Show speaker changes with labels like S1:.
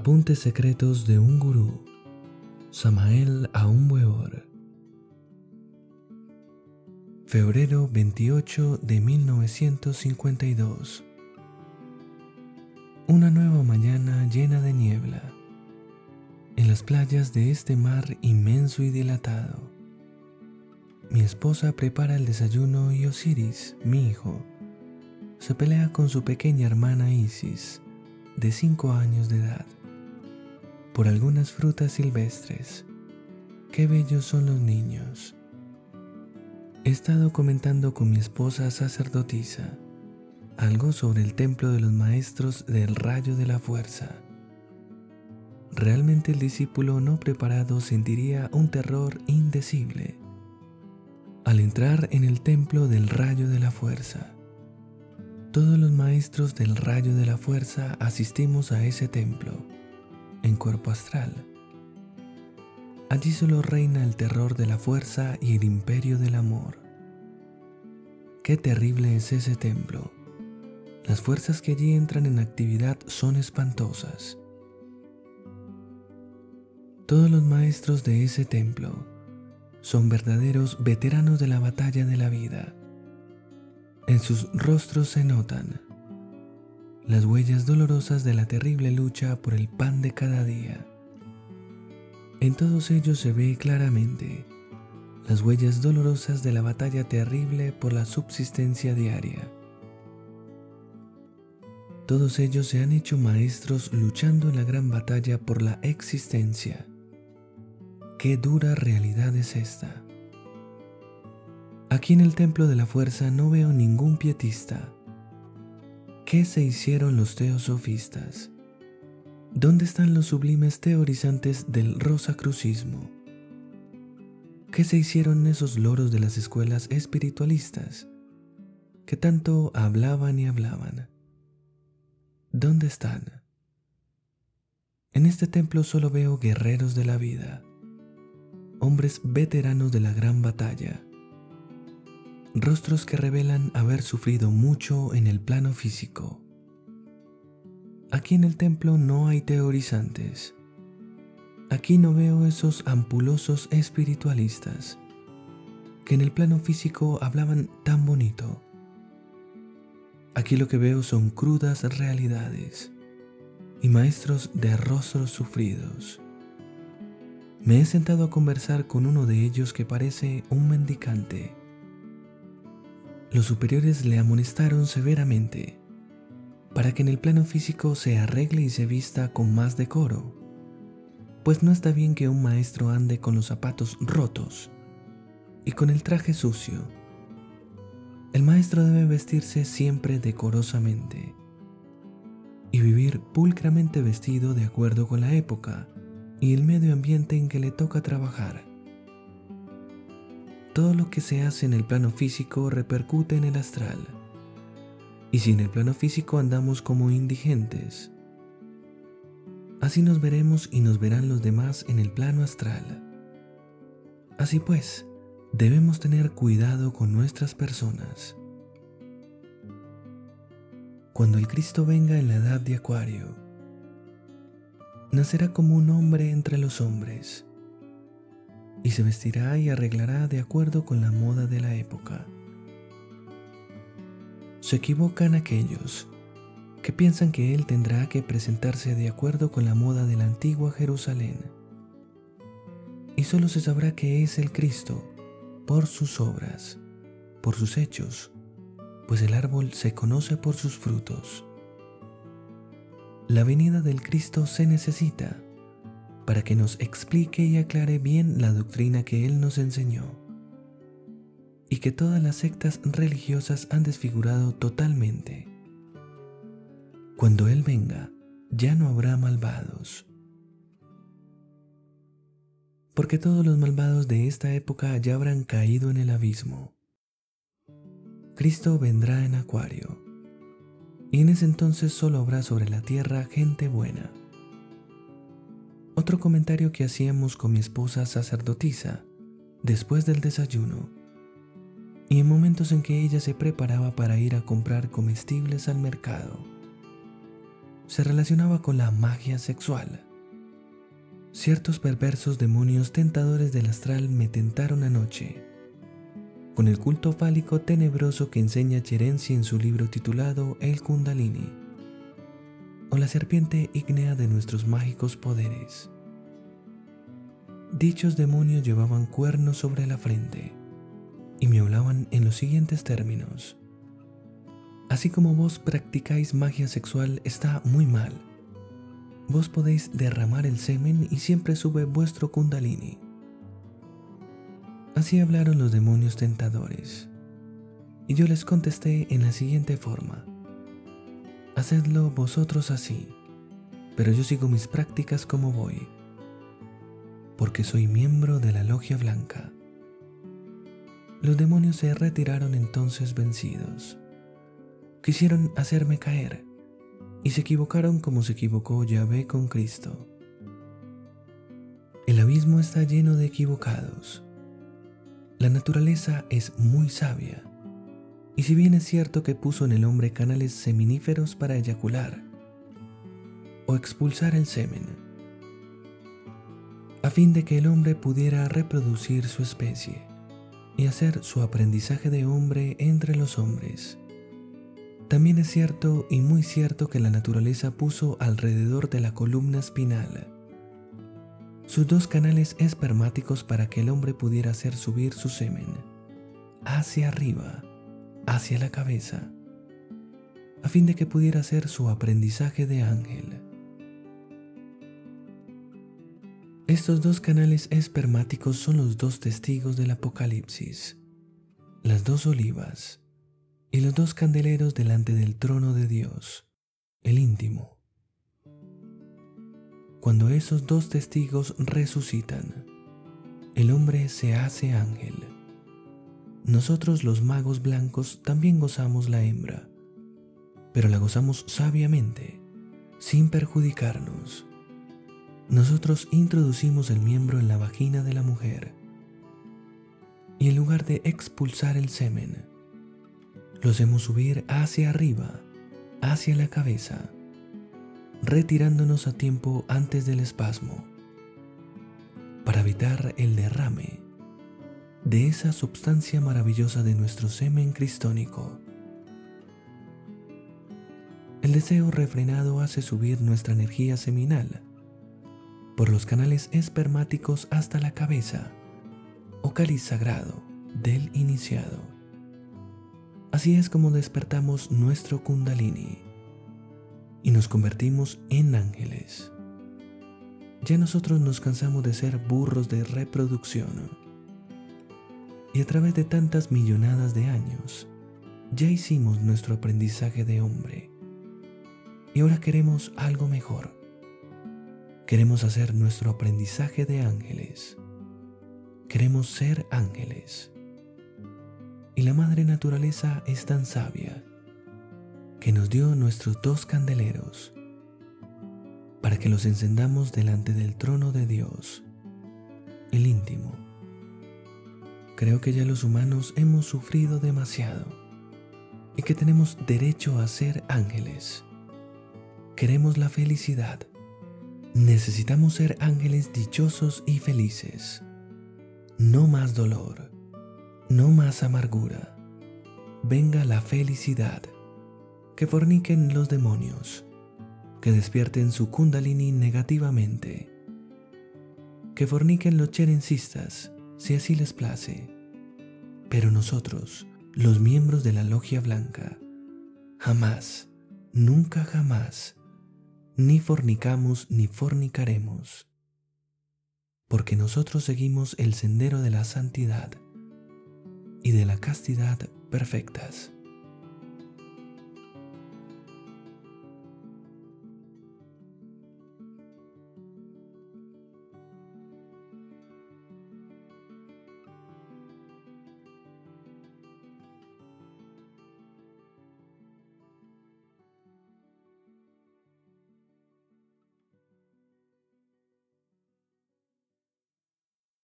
S1: Apuntes secretos de un gurú. Samael Aumweor. Febrero 28 de 1952. Una nueva mañana llena de niebla. En las playas de este mar inmenso y dilatado. Mi esposa prepara el desayuno y Osiris, mi hijo, se pelea con su pequeña hermana Isis, de 5 años de edad por algunas frutas silvestres. Qué bellos son los niños. He estado comentando con mi esposa sacerdotisa algo sobre el templo de los maestros del rayo de la fuerza. Realmente el discípulo no preparado sentiría un terror indecible al entrar en el templo del rayo de la fuerza. Todos los maestros del rayo de la fuerza asistimos a ese templo en cuerpo astral. Allí solo reina el terror de la fuerza y el imperio del amor. Qué terrible es ese templo. Las fuerzas que allí entran en actividad son espantosas. Todos los maestros de ese templo son verdaderos veteranos de la batalla de la vida. En sus rostros se notan las huellas dolorosas de la terrible lucha por el pan de cada día. En todos ellos se ve claramente las huellas dolorosas de la batalla terrible por la subsistencia diaria. Todos ellos se han hecho maestros luchando en la gran batalla por la existencia. Qué dura realidad es esta. Aquí en el templo de la fuerza no veo ningún pietista ¿Qué se hicieron los teosofistas? ¿Dónde están los sublimes teorizantes del rosacrucismo? ¿Qué se hicieron esos loros de las escuelas espiritualistas que tanto hablaban y hablaban? ¿Dónde están? En este templo solo veo guerreros de la vida, hombres veteranos de la gran batalla, rostros que revelan haber sufrido mucho en el plano físico. Aquí en el templo no hay teorizantes. Aquí no veo esos ampulosos espiritualistas que en el plano físico hablaban tan bonito. Aquí lo que veo son crudas realidades y maestros de rostros sufridos. Me he sentado a conversar con uno de ellos que parece un mendicante los superiores le amonestaron severamente para que en el plano físico se arregle y se vista con más decoro, pues no está bien que un maestro ande con los zapatos rotos y con el traje sucio. El maestro debe vestirse siempre decorosamente y vivir pulcramente vestido de acuerdo con la época y el medio ambiente en que le toca trabajar. Todo lo que se hace en el plano físico repercute en el astral. Y si en el plano físico andamos como indigentes, así nos veremos y nos verán los demás en el plano astral. Así pues, debemos tener cuidado con nuestras personas. Cuando el Cristo venga en la edad de Acuario, nacerá como un hombre entre los hombres y se vestirá y arreglará de acuerdo con la moda de la época. Se equivocan aquellos que piensan que Él tendrá que presentarse de acuerdo con la moda de la antigua Jerusalén. Y solo se sabrá que es el Cristo por sus obras, por sus hechos, pues el árbol se conoce por sus frutos. La venida del Cristo se necesita para que nos explique y aclare bien la doctrina que Él nos enseñó y que todas las sectas religiosas han desfigurado totalmente. Cuando Él venga, ya no habrá malvados. Porque todos los malvados de esta época ya habrán caído en el abismo. Cristo vendrá en Acuario, y en ese entonces solo habrá sobre la tierra gente buena otro comentario que hacíamos con mi esposa sacerdotisa después del desayuno y en momentos en que ella se preparaba para ir a comprar comestibles al mercado. se relacionaba con la magia sexual. Ciertos perversos demonios tentadores del astral me tentaron anoche, con el culto fálico tenebroso que enseña Cherenzi en su libro titulado El Kundalini, o la serpiente ígnea de nuestros mágicos poderes. Dichos demonios llevaban cuernos sobre la frente y me hablaban en los siguientes términos. Así como vos practicáis magia sexual está muy mal. Vos podéis derramar el semen y siempre sube vuestro kundalini. Así hablaron los demonios tentadores. Y yo les contesté en la siguiente forma. Hacedlo vosotros así, pero yo sigo mis prácticas como voy, porque soy miembro de la logia blanca. Los demonios se retiraron entonces vencidos. Quisieron hacerme caer y se equivocaron como se equivocó Yahvé con Cristo. El abismo está lleno de equivocados. La naturaleza es muy sabia, y si bien es cierto que puso en el hombre canales seminíferos para eyacular o expulsar el semen, a fin de que el hombre pudiera reproducir su especie, y hacer su aprendizaje de hombre entre los hombres. También es cierto y muy cierto que la naturaleza puso alrededor de la columna espinal sus dos canales espermáticos para que el hombre pudiera hacer subir su semen hacia arriba, hacia la cabeza, a fin de que pudiera hacer su aprendizaje de ángel. Estos dos canales espermáticos son los dos testigos del Apocalipsis, las dos olivas y los dos candeleros delante del trono de Dios, el íntimo. Cuando esos dos testigos resucitan, el hombre se hace ángel. Nosotros los magos blancos también gozamos la hembra, pero la gozamos sabiamente, sin perjudicarnos. Nosotros introducimos el miembro en la vagina de la mujer y en lugar de expulsar el semen, lo hacemos subir hacia arriba, hacia la cabeza, retirándonos a tiempo antes del espasmo, para evitar el derrame de esa sustancia maravillosa de nuestro semen cristónico. El deseo refrenado hace subir nuestra energía seminal por los canales espermáticos hasta la cabeza o cáliz sagrado del iniciado. Así es como despertamos nuestro kundalini y nos convertimos en ángeles. Ya nosotros nos cansamos de ser burros de reproducción y a través de tantas millonadas de años ya hicimos nuestro aprendizaje de hombre y ahora queremos algo mejor Queremos hacer nuestro aprendizaje de ángeles. Queremos ser ángeles. Y la Madre Naturaleza es tan sabia que nos dio nuestros dos candeleros para que los encendamos delante del trono de Dios, el íntimo. Creo que ya los humanos hemos sufrido demasiado y que tenemos derecho a ser ángeles. Queremos la felicidad Necesitamos ser ángeles dichosos y felices. No más dolor, no más amargura. Venga la felicidad. Que forniquen los demonios, que despierten su kundalini negativamente. Que forniquen los cherencistas, si así les place. Pero nosotros, los miembros de la logia blanca, jamás, nunca jamás, ni fornicamos ni fornicaremos, porque nosotros seguimos el sendero de la santidad y de la castidad perfectas.